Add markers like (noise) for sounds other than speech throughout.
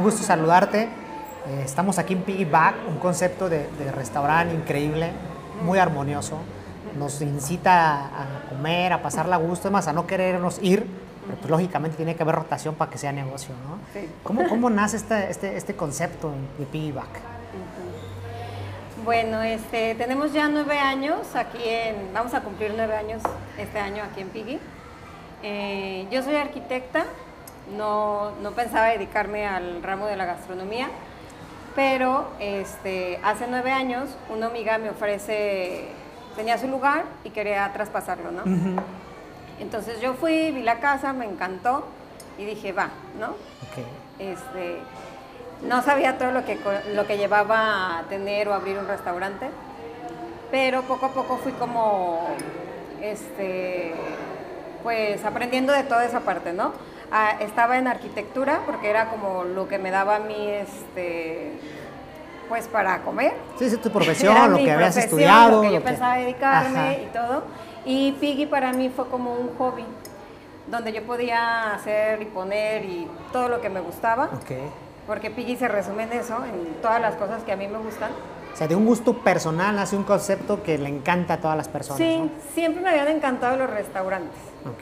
Un gusto, un gusto saludarte. Eh, estamos aquí en Piggyback, un concepto de, de restaurante increíble, muy armonioso. Nos incita a comer, a pasarla a gusto, además a no querernos ir, pero pues lógicamente tiene que haber rotación para que sea negocio, ¿no? Sí. ¿Cómo, cómo (laughs) nace este, este, este concepto de Piggyback? Bueno, este, tenemos ya nueve años aquí en, vamos a cumplir nueve años este año aquí en Piggy. Eh, yo soy arquitecta, no, no pensaba dedicarme al ramo de la gastronomía, pero este, hace nueve años una amiga me ofrece, tenía su lugar y quería traspasarlo, ¿no? Entonces yo fui, vi la casa, me encantó y dije, va, ¿no? Este, no sabía todo lo que, lo que llevaba a tener o abrir un restaurante, pero poco a poco fui como, este, pues aprendiendo de toda esa parte, ¿no? Ah, estaba en arquitectura porque era como lo que me daba a mí, este, pues para comer. Sí, es tu (laughs) Era profesión, lo mi que habías estudiado. Lo que yo lo que- pensaba dedicarme Ajá. y todo. Y Piggy para mí fue como un hobby, donde yo podía hacer y poner y todo lo que me gustaba. Ok. Porque Piggy se resume en eso, en todas las cosas que a mí me gustan. O sea, de un gusto personal hace un concepto que le encanta a todas las personas. Sí, siempre me habían encantado los restaurantes. ¿no?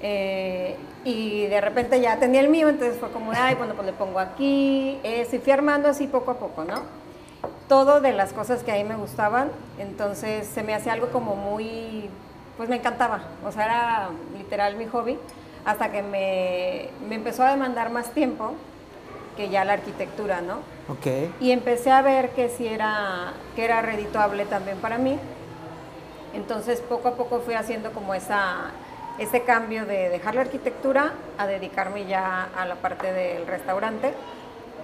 Eh, y de repente ya tenía el mío, entonces fue como, ay, bueno, pues le pongo aquí, eso, y fui armando así poco a poco, ¿no? Todo de las cosas que a mí me gustaban, entonces se me hacía algo como muy, pues me encantaba, o sea, era literal mi hobby, hasta que me, me empezó a demandar más tiempo que ya la arquitectura, ¿no? Ok. Y empecé a ver que sí era, que era redituable también para mí. Entonces poco a poco fui haciendo como esa, ese cambio de dejar la arquitectura a dedicarme ya a la parte del restaurante.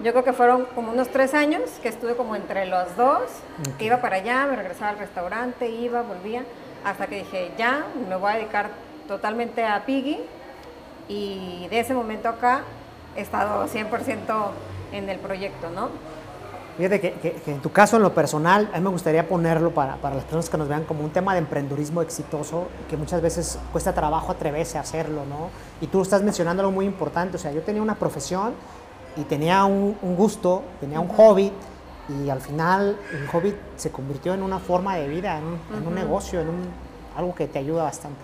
Yo creo que fueron como unos tres años que estuve como entre los dos, que iba para allá, me regresaba al restaurante, iba, volvía, hasta que dije, ya, me voy a dedicar totalmente a Piggy. Y de ese momento acá he estado 100% en el proyecto, ¿no? Fíjate que, que- que en tu caso, en lo personal, a mí me gustaría ponerlo para, para las personas que nos vean como un tema de emprendurismo exitoso, que muchas veces cuesta trabajo atreverse a hacerlo, ¿no? Y tú estás mencionando algo muy importante, o sea, yo tenía una profesión y tenía un, un gusto, tenía un hobby, y al final el hobby se convirtió en una forma de vida, en un, en un negocio, en un, algo que te ayuda bastante.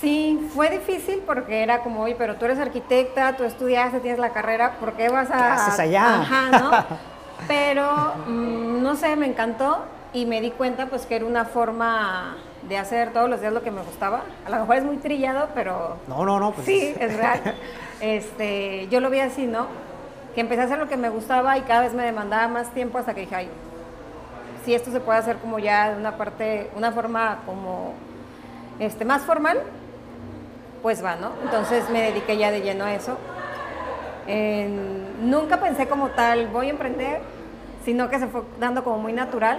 Sí, fue difícil porque era como, oye, pero tú eres arquitecta, tú estudiaste, tienes la carrera, ¿por qué vas a...? ¿Qué haces allá? Ajá, ¿no? (laughs) Pero, mm, no sé, me encantó y me di cuenta pues que era una forma de hacer todos los días lo que me gustaba. A lo mejor es muy trillado, pero No, no, no, pues sí, es real. (laughs) Este, yo lo vi así, ¿no? Que empecé a hacer lo que me gustaba y cada vez me demandaba más tiempo hasta que dije, ay, si esto se puede hacer como ya de una parte, una forma como este, más formal, pues va, ¿no? Entonces me dediqué ya de lleno a eso. En- nunca pensé como tal, voy a emprender, sino que se fue dando como muy natural.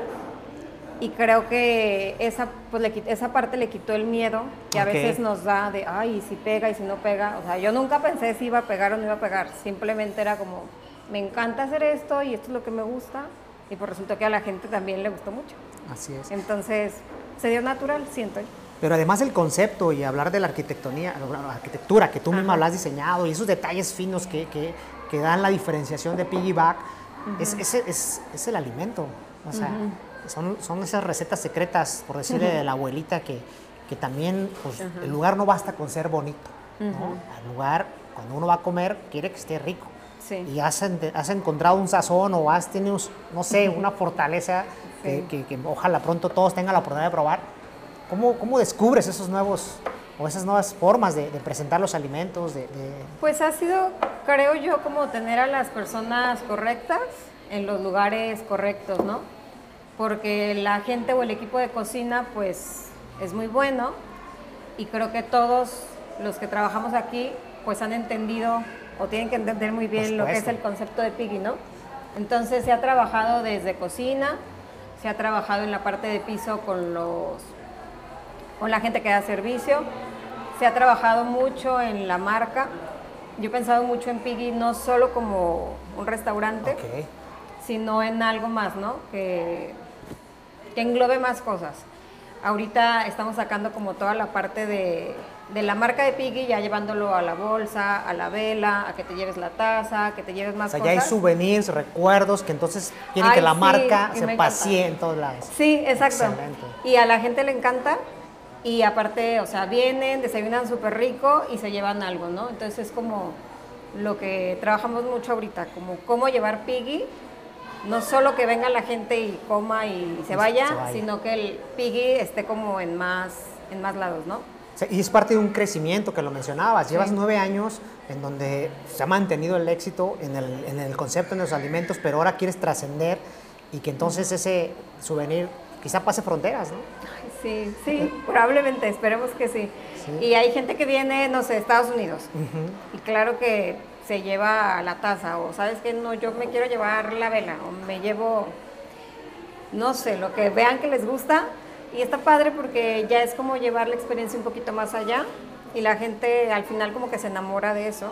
Y creo que esa, pues, le esa parte le quitó el miedo que a Ok. veces nos da de, ay, ¿y si pega y si no pega. O sea, yo nunca pensé si iba a pegar o no iba a pegar. Simplemente era como, me encanta hacer esto y esto es lo que me gusta. Y pues resultó que a la gente también le gustó mucho. así es. Entonces, se dio natural, siento yo. Pero además el concepto y hablar de la arquitectonía, la arquitectura que tú misma lo has diseñado y esos detalles finos que, que- que dan la diferenciación de piggyback, es, es, es- es el alimento. O sea, son, son esas recetas secretas, por decirle de la abuelita, que, que también pues, el lugar no basta con ser bonito. ¿no? El lugar, cuando uno va a comer, quiere que esté rico. Sí. Y has, has encontrado un sazón o has tenido, no sé, una fortaleza Sí. que- que ojalá pronto todos tengan la oportunidad de probar. ¿Cómo, cómo descubres esos nuevos o esas nuevas formas de, de presentar los alimentos? De, de- Pues ha sido, creo yo, como tener a las personas correctas en los lugares correctos, ¿no? Porque la gente o el equipo de cocina, pues, es muy bueno y creo que todos los que trabajamos aquí, pues, han entendido o tienen que entender muy bien lo que es el concepto de Piggy, ¿no? Entonces se ha trabajado desde cocina, se ha trabajado en la parte de piso con los con la gente que da servicio. Se ha trabajado mucho en la marca. Yo he pensado mucho en Piggy no solo como un restaurante, Ok. sino en algo más, ¿no? Que, que englobe más cosas. Ahorita estamos sacando como toda la parte de, de la marca de Piggy ya llevándolo a la bolsa, a la vela, a que te lleves la taza, que te lleves más O sea, cosas. ya hay souvenirs, recuerdos, que entonces quieren Ay, que la sí, marca se pasee en todos lados. Sí, exacto. Excelente. Y a la gente le encanta. Y aparte, o sea, vienen, desayunan súper rico y se llevan algo, ¿no? Entonces es como lo que trabajamos mucho ahorita, como cómo llevar Piggy, no solo que venga la gente y coma y se vaya, se vaya. sino que el Piggy esté como en más, en más lados, ¿no? Y es parte de un crecimiento que lo mencionabas. Llevas Sí. nueve años en donde se ha mantenido el éxito en el, en el concepto de los alimentos, pero ahora quieres trascender y que entonces ese souvenir quizá pase fronteras, ¿no? Ay, Sí, sí, probablemente, esperemos que sí. Sí. Y hay gente que viene, no sé, de Estados Unidos. Y claro que se lleva la taza, o sabes que no, yo me quiero llevar la vela, o me llevo, no sé, lo que vean que les gusta. Y está padre porque ya es como llevar la experiencia un poquito más allá y la gente al final como que se enamora de eso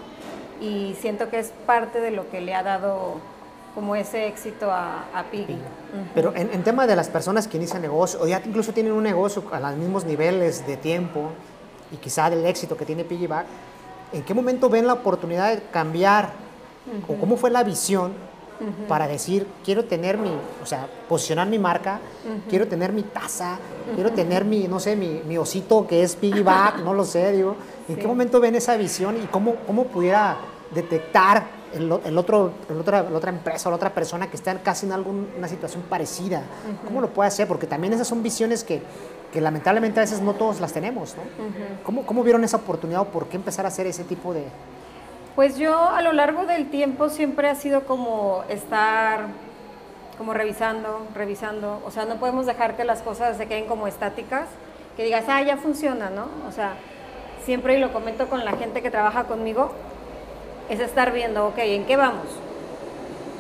y siento que es parte de lo que le ha dado como ese éxito a, a Piggy. Pero en, en tema de las personas que inician negocio, o ya incluso tienen un negocio a los mismos niveles de tiempo y quizá del éxito que tiene Piggyback, ¿en qué momento ven la oportunidad de cambiar? ¿O cómo fue la visión para decir, quiero tener mi, o sea, posicionar mi marca, quiero tener mi taza, quiero tener mi, no sé, mi, mi osito que es Piggyback, (laughs) no lo sé, digo. ¿En Sí. qué momento ven esa visión y cómo, cómo pudiera detectar el, el otro, el otra, la otra empresa o la otra persona que está casi en alguna situación parecida? ¿Cómo lo puede hacer? Porque también esas son visiones que, que lamentablemente a veces no todos las tenemos, ¿no? ¿Cómo, ¿Cómo vieron esa oportunidad o por qué empezar a hacer ese tipo de... Pues yo a lo largo del tiempo siempre ha sido como estar como revisando, revisando, o sea, no podemos dejar que las cosas se queden como estáticas, que digas, ah, ya funciona, ¿no? O sea, siempre y lo comento con la gente que trabaja conmigo, es estar viendo, ok, ¿en qué vamos?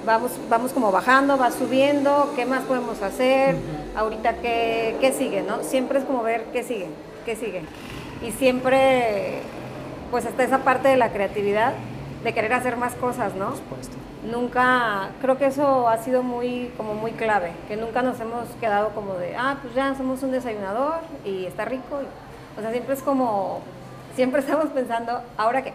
Vamos, vamos como bajando, va subiendo, ¿qué más podemos hacer? Ahorita, ¿qué, ¿qué sigue, no? Siempre es como ver qué sigue, qué sigue. Y siempre, pues está esa parte de la creatividad, de querer hacer más cosas, ¿no? Supuesto. Nunca, creo que eso ha sido muy, como muy clave, que nunca nos hemos quedado como de, ah, pues ya somos un desayunador y está rico. y- o sea, siempre es como, siempre (laughs) estamos pensando, ¿ahora qué?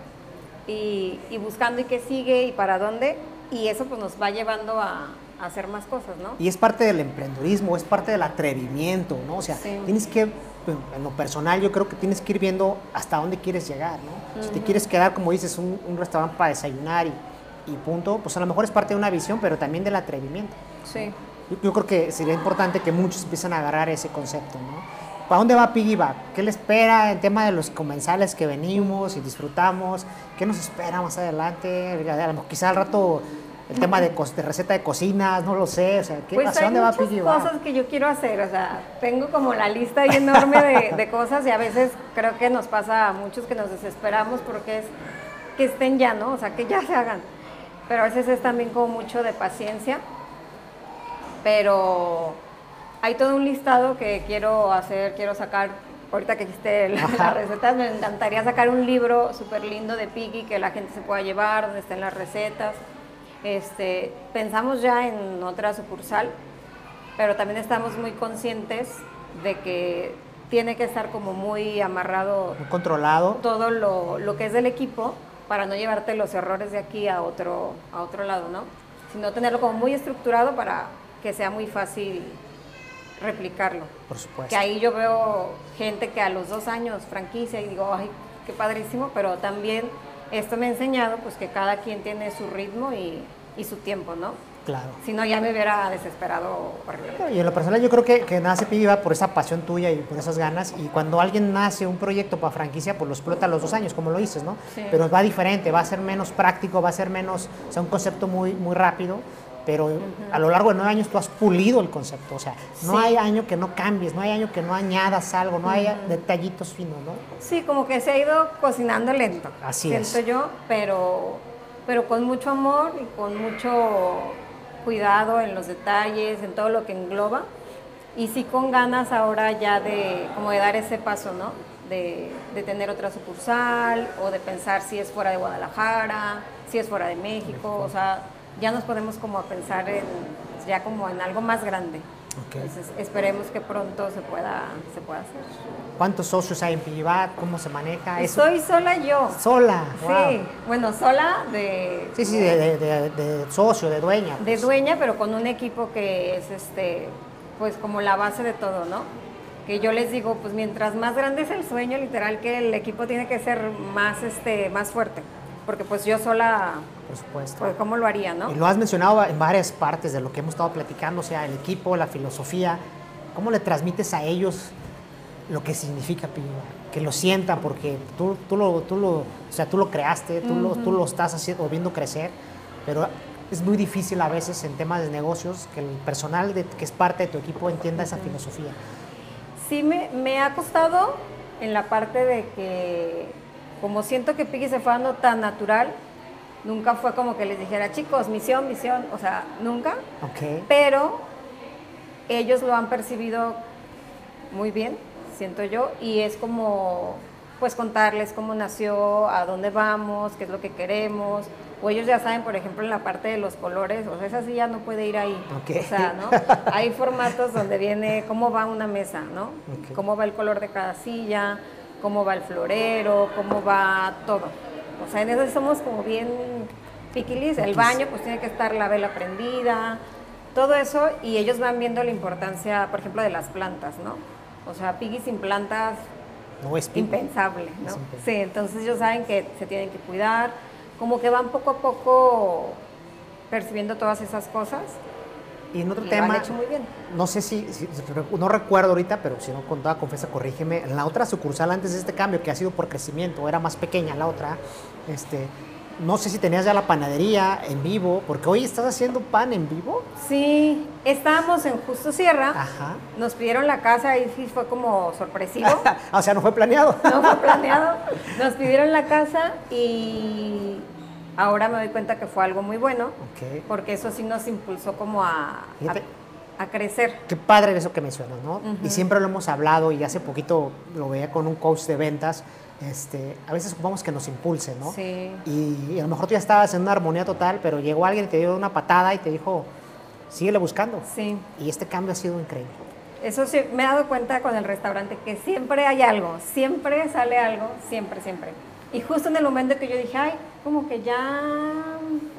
Y, y buscando y qué sigue y para dónde, y eso pues nos va llevando a, a hacer más cosas, ¿no? Y es parte del emprendedurismo, es parte del atrevimiento, ¿no? O sea, Sí. tienes que, en lo personal, yo creo que tienes que ir viendo hasta dónde quieres llegar, ¿no? Si te quieres quedar, como dices, un, un restaurante para desayunar y, y punto, pues a lo mejor es parte de una visión, pero también del atrevimiento. Sí. Yo, yo creo que sería importante que muchos empiecen a agarrar ese concepto, ¿no? ¿Para dónde va Piggyback? ¿Qué le espera en tema de los comensales que venimos y disfrutamos? ¿Qué nos espera más adelante? Quizá al rato el tema de, receta de cocinas, no lo sé. O sea, ¿qué, Pues ¿hacia hay dónde va Piggyback? cosas que yo quiero hacer, o sea, tengo como la lista ahí enorme de, de cosas y a veces creo que nos pasa a muchos que nos desesperamos porque es que estén ya, ¿no? O sea, que ya se hagan. Pero a veces es también como mucho de paciencia, pero hay todo un listado que quiero hacer, quiero sacar, ahorita que hiciste la- (laughs) las recetas, me encantaría sacar un libro súper lindo de Piggy que la gente se pueda llevar, donde estén las recetas. Este, pensamos ya en otra sucursal, pero también estamos muy conscientes de que tiene que estar como muy amarrado Muy controlado. todo lo, lo que es del equipo para no llevarte los errores de aquí a otro, a otro lado, ¿no? Sino tenerlo como muy estructurado para que sea muy fácil replicarlo. Por supuesto. Que ahí yo veo gente que a los dos años franquicia y digo, ay, qué padrísimo, pero también esto me ha enseñado pues que cada quien tiene su ritmo y, y su tiempo, ¿no? Claro. Si no, ya me hubiera desesperado horrible. Y en lo personal yo creo que, que nace Piggyback por esa pasión tuya y por esas ganas. Y cuando alguien nace un proyecto para franquicia, pues lo explota a los dos años, como lo dices, ¿no? Sí. Pero va diferente, va a ser menos práctico, va a ser menos, o sea, un concepto muy, muy rápido. Pero a lo largo de nueve años tú has pulido el concepto. O sea, no Sí. hay año que no cambies, no hay año que no añadas algo, no hay detallitos finos, ¿no? Sí, como que se ha ido cocinando lento. Así siento es. yo, pero, pero con mucho amor y con mucho cuidado en los detalles, en todo lo que engloba. Y sí con ganas ahora ya de como de dar ese paso, ¿no? De, de tener otra sucursal o de pensar si es fuera de Guadalajara, si es fuera de México, o sea, ya nos podemos como a pensar en, ya como en algo más grande. Ok. Entonces esperemos que pronto se pueda, se pueda hacer. ¿Cuántos socios hay en Piggyback? ¿Cómo se maneja eso? Soy sola yo. Sola. Sí, wow. bueno, sola de, Sí, sí, de, de- de- de socio, de dueña. de pues. dueña, pero con un equipo que es este, pues como la base de todo, ¿no? Que yo les digo, pues mientras más grande es el sueño, literal que el equipo tiene que ser más, este, más fuerte. Porque pues yo sola, Por supuesto. pues cómo lo haría, ¿no? Y lo has mencionado en varias partes de lo que hemos estado platicando, o sea, el equipo, la filosofía. ¿Cómo le transmites a ellos lo que significa Piggyback? Que lo sientan, porque tú, tú, lo, tú, lo, o sea, tú lo creaste, tú, lo, tú lo estás haciendo, viendo crecer, pero es muy difícil a veces en temas de negocios que el personal de- que es parte de tu equipo entienda esa filosofía. Sí me, me ha costado en la parte de que, como siento que Piggy se fue dando tan natural, nunca fue como que les dijera, chicos, misión, misión, o sea, nunca. Ok. pero ellos lo han percibido muy bien, siento yo, y es como pues contarles cómo nació, a dónde vamos, qué es lo que queremos, o ellos ya saben, por ejemplo, en la parte de los colores, o sea, esa ya no puede ir ahí. Ok. O sea, ¿no? (laughs) Hay formatos donde viene cómo va una mesa, ¿no? Ok. Cómo va el color de cada silla, cómo va el florero, cómo va todo. O sea, en eso somos como bien piquilis. El baño, pues tiene que estar la vela prendida, todo eso, y ellos van viendo la importancia, por ejemplo, de las plantas, ¿no? O sea, Piggy sin plantas, No es impensable, ¿no? Es impensable. Sí, entonces ellos saben que se tienen que cuidar, como que van poco a poco percibiendo todas esas cosas. Y en otro lo tema, han hecho muy bien. no sé si, no recuerdo ahorita, pero si no con toda confianza, corrígeme. En la otra sucursal antes de este cambio, que ha sido por crecimiento, era más pequeña la otra, este, no sé si tenías ya la panadería en vivo, porque hoy estás haciendo pan en vivo. Sí, estábamos en Justo Sierra, Ajá. nos pidieron la casa y sí fue como sorpresivo. (laughs) o sea, no fue planeado. no fue planeado. (laughs) Nos pidieron la casa y ahora me doy cuenta que fue algo muy bueno, Ok. porque eso sí nos impulsó como a, a, a crecer. Qué padre eso que mencionas, ¿no? Y siempre lo hemos hablado y hace poquito lo veía con un coach de ventas. Este, a veces ocupamos que nos impulse, ¿no? Sí. Y, a lo mejor tú ya estabas en una armonía total, pero llegó alguien y te dio una patada y te dijo, síguele buscando. Sí. Y este cambio ha sido increíble. Eso sí, me he dado cuenta con el restaurante que siempre hay algo, siempre sale algo, siempre, siempre. Y justo en el momento que yo dije, ay, como que ya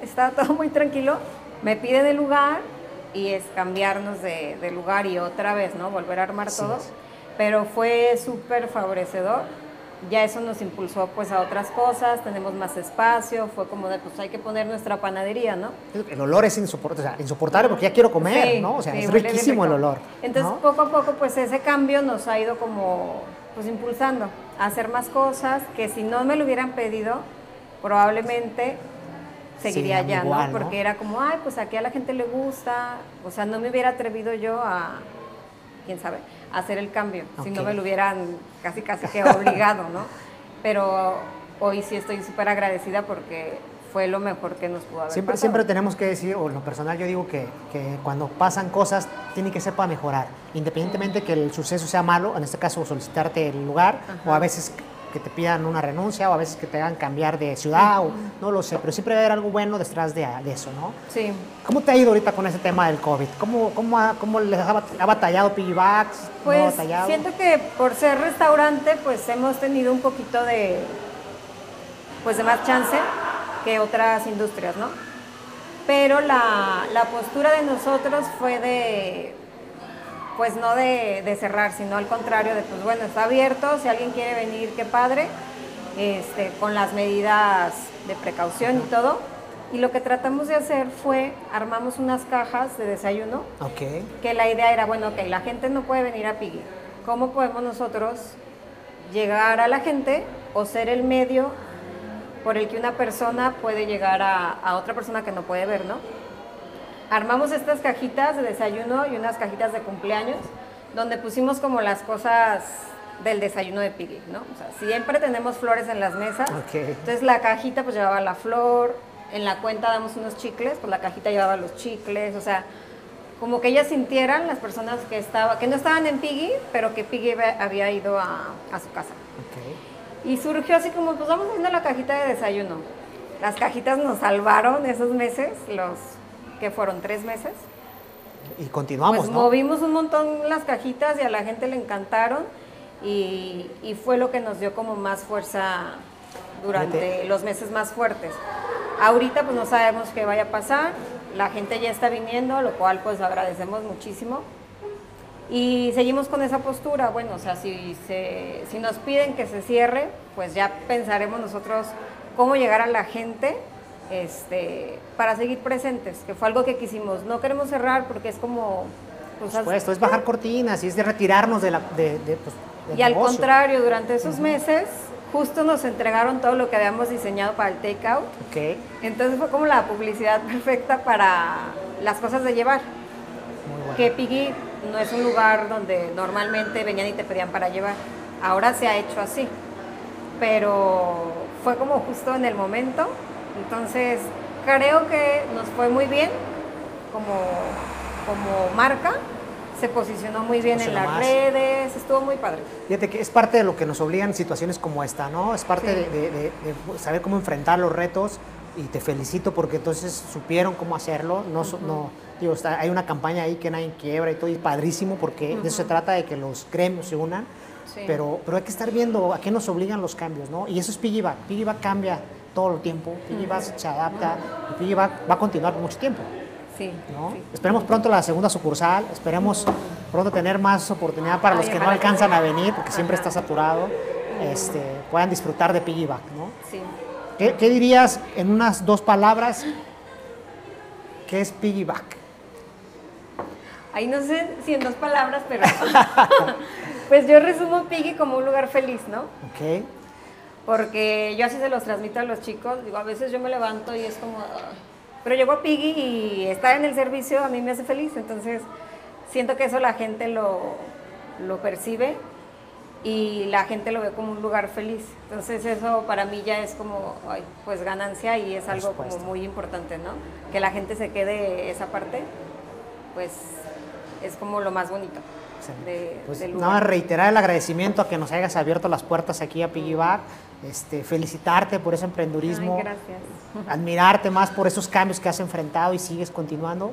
está todo muy tranquilo, me piden el lugar y es cambiarnos de, de lugar y otra vez, ¿no? Volver a armar Así todo. Pero fue súper favorecedor. Ya eso nos impulsó pues a otras cosas, tenemos más espacio, fue como de pues hay que poner nuestra panadería, ¿no? El olor es insoportable, o sea, insoportable porque ya quiero comer, Sí, ¿no? O sea, sí, es riquísimo el olor. Entonces, ¿no? poco a poco, pues ese cambio nos ha ido como, pues impulsando a hacer más cosas que si no me lo hubieran pedido, probablemente seguiría igual, ¿no? ¿no? Porque era como, ay, pues aquí a la gente le gusta, o sea, no me hubiera atrevido yo a, quién sabe, a hacer el cambio, si no me lo hubieran casi, casi que obligado, ¿no? (laughs) Pero hoy sí estoy súper agradecida porque fue lo mejor que nos pudo haber Siempre, pasado. siempre tenemos que decir, o en lo personal yo digo que, que cuando pasan cosas tiene que ser para mejorar, independientemente que el suceso sea malo, en este caso solicitarte el lugar, o a veces que te pidan una renuncia, o a veces que te hagan cambiar de ciudad, o no lo sé, pero siempre va a haber algo bueno detrás de, de eso, ¿no? Sí. ¿Cómo te ha ido ahorita con ese tema del COVID? ¿Cómo, cómo, ha, cómo les ha, bat- ha batallado ha Pues batallado? siento que por ser restaurante, pues hemos tenido un poquito de, pues de más chance que otras industrias, ¿no? Pero la, la postura de nosotros fue de, pues no de, de cerrar, sino al contrario, de pues bueno, está abierto, si alguien quiere venir, qué padre, este, con las medidas de precaución y todo. Y lo que tratamos de hacer fue, armamos unas cajas de desayuno Ok. que la idea era, bueno, ok, la gente no puede venir a Piggy. ¿Cómo podemos nosotros llegar a la gente o ser el medio por el que una persona puede llegar a, a otra persona que no puede ver, ¿no? Armamos estas cajitas de desayuno y unas cajitas de cumpleaños donde pusimos como las cosas del desayuno de Piggy, ¿no? O sea, siempre tenemos flores en las mesas. Ok. Entonces la cajita pues llevaba la flor, en la cuenta damos unos chicles, pues la cajita llevaba los chicles, o sea, como que ellas sintieran las personas que estaba, que no estaban en Piggy, pero que Piggy había- ido a, a su casa. Ok. Y surgió así como, pues vamos haciendo la cajita de desayuno. Las cajitas nos salvaron esos meses, los que fueron tres meses. Y continuamos, pues ¿no? movimos un montón las cajitas y a la gente le encantaron y, y fue lo que nos dio como más fuerza durante los meses más fuertes. Ahorita pues no sabemos qué vaya a pasar, la gente ya está viniendo, lo cual pues agradecemos muchísimo. Y seguimos con esa postura, bueno, o sea, si, se, si nos piden que se cierre, pues ya pensaremos nosotros cómo llegar a la gente este, para seguir presentes, que fue algo que quisimos. No queremos cerrar porque es como... pues, Por supuesto, es bajar cortinas y es de retirarnos de la, de, de, pues, del y al negocio. contrario, durante esos meses justo nos entregaron todo lo que habíamos diseñado para el takeout. Ok, Entonces fue como la publicidad perfecta para las cosas de llevar. muy bueno. Que Piggy no es un lugar donde normalmente venían y te pedían para llevar. Ahora se ha hecho así. Pero fue como justo en el momento. Entonces creo que nos fue muy bien como, como marca. Se posicionó muy bien en las más. redes. Estuvo muy padre. Fíjate que es parte de lo que nos obligan situaciones como esta, ¿no? Es parte Sí. de, de- de- de saber cómo enfrentar los retos y te felicito porque entonces supieron cómo hacerlo. No, no digo, está- hay una campaña ahí que nadie quiebra y todo, y es padrísimo porque de eso se trata de que los gremios se unan. Sí. Pero, pero hay que estar viendo a qué nos obligan los cambios, ¿no? Y eso es Piggyback. Piggyback cambia todo el tiempo, Piggyback se adapta y Piggyback va a continuar por mucho tiempo. Sí. ¿no? sí. Esperemos pronto la segunda sucursal, esperemos pronto tener más oportunidad para los que no alcanzan a venir, porque siempre está saturado, este, puedan disfrutar de Piggyback, ¿no? Sí. ¿Qué, qué dirías en unas dos palabras? ¿Qué es Piggyback? Ahí no sé si en dos palabras, pero (laughs) pues yo resumo Piggy como un lugar feliz, ¿no? ¿Ok? Porque yo así se los transmito a los chicos. Digo, a veces yo me levanto y es como... Pero llego a Piggy y estar en el servicio a mí me hace feliz. Entonces, siento que eso la gente lo, lo percibe y la gente lo ve como un lugar feliz. Entonces, eso para mí ya es como, ay, pues ganancia y es algo como muy importante, ¿no? Que la gente se quede esa parte, pues es como lo más bonito. de- Pues del nada más lugar. reiterar el agradecimiento a que nos hayas abierto las puertas aquí a Piggyback, este, felicitarte por ese emprendurismo, Ay, gracias. (laughs) admirarte más por esos cambios que has enfrentado y sigues continuando.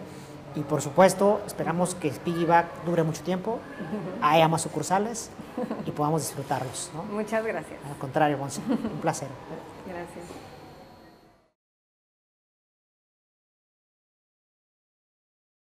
Y por supuesto, esperamos que Piggyback dure mucho tiempo, (laughs) haya más sucursales y podamos disfrutarlos. ¿no? Muchas gracias. Al contrario, Monse, un placer. Gracias.